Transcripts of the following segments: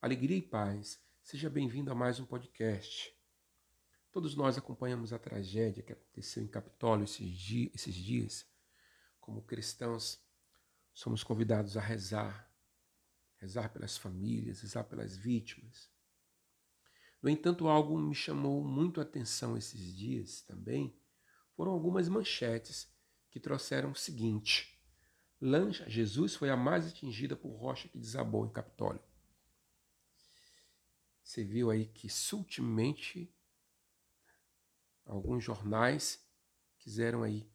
alegria e paz. Seja bem-vindo a mais um podcast. Todos nós acompanhamos a tragédia que aconteceu em Capitólio esses, dias, esses dias. Como cristãos, somos convidados a rezar, rezar pelas famílias, rezar pelas vítimas. No entanto, algo me chamou muito a atenção esses dias também, foram algumas manchetes que trouxeram o seguinte: Lancha, Jesus foi a mais atingida por rocha que desabou em Capitólio. Você viu aí que sutilmente alguns jornais quiseram aí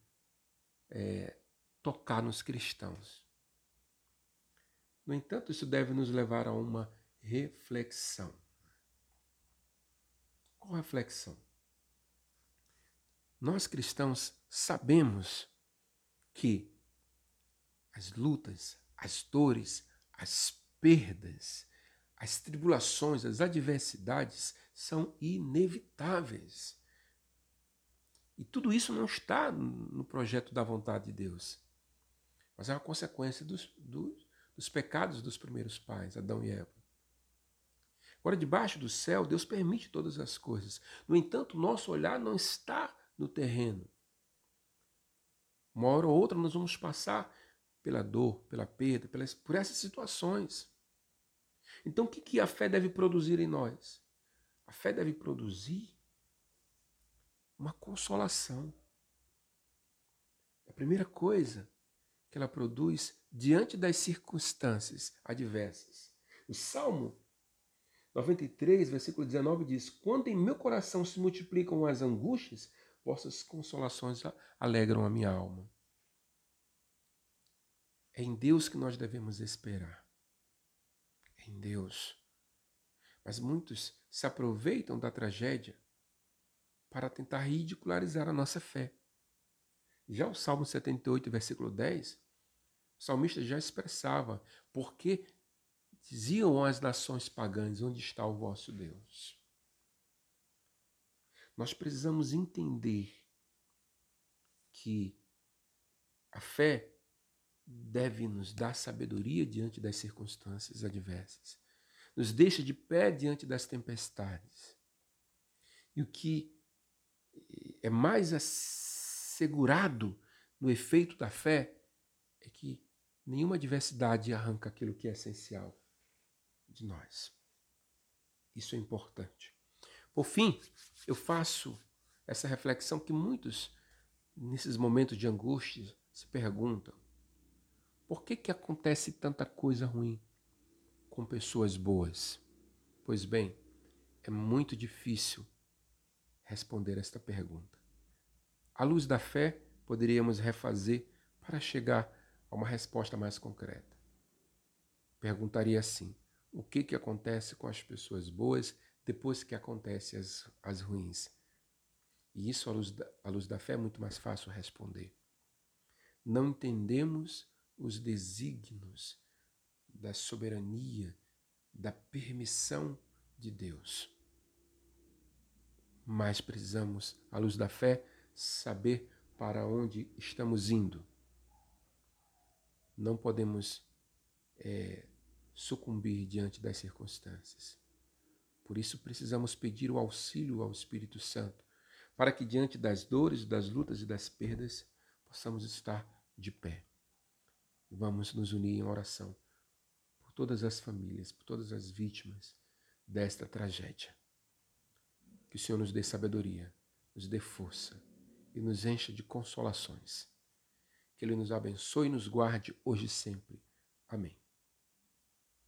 é, tocar nos cristãos. No entanto, isso deve nos levar a uma reflexão. Qual reflexão? Nós cristãos sabemos que as lutas, as dores, as perdas, as tribulações, as adversidades são inevitáveis. E tudo isso não está no projeto da vontade de Deus, mas é uma consequência dos, dos, dos pecados dos primeiros pais, Adão e Eva. Agora, debaixo do céu, Deus permite todas as coisas. No entanto, nosso olhar não está no terreno. Uma hora ou outra nós vamos passar pela dor, pela perda, pelas, por essas situações. Então, o que, que a fé deve produzir em nós? A fé deve produzir uma consolação. A primeira coisa que ela produz diante das circunstâncias adversas. O Salmo 93, versículo 19 diz: Quando em meu coração se multiplicam as angústias, vossas consolações alegram a minha alma. É em Deus que nós devemos esperar Deus. Mas muitos se aproveitam da tragédia para tentar ridicularizar a nossa fé. Já o Salmo 78, versículo 10, o salmista já expressava porque diziam as nações pagãs: onde está o vosso Deus? Nós precisamos entender que a fé deve nos dar sabedoria diante das circunstâncias adversas, nos deixa de pé diante das tempestades. E o que é mais assegurado no efeito da fé é que nenhuma adversidade arranca aquilo que é essencial de nós. Isso é importante. Por fim, eu faço essa reflexão que muitos, nesses momentos de angústia, se perguntam: por que, que acontece tanta coisa ruim com pessoas boas? Pois bem, é muito difícil responder esta pergunta. À luz da fé, poderíamos refazer para chegar a uma resposta mais concreta. Perguntaria assim: o que, que acontece com as pessoas boas depois que acontecem as, as ruins? E isso, à luz, da, à luz da fé, é muito mais fácil responder. Não entendemos os desígnios da soberania, da permissão de Deus. Mas precisamos, à luz da fé, saber para onde estamos indo. Não podemos é, sucumbir diante das circunstâncias. Por isso precisamos pedir o auxílio ao Espírito Santo, para que diante das dores, das lutas e das perdas possamos estar de pé. Vamos nos unir em oração por todas as famílias, por todas as vítimas desta tragédia. Que o Senhor nos dê sabedoria, nos dê força e nos encha de consolações. Que Ele nos abençoe e nos guarde hoje e sempre. Amém.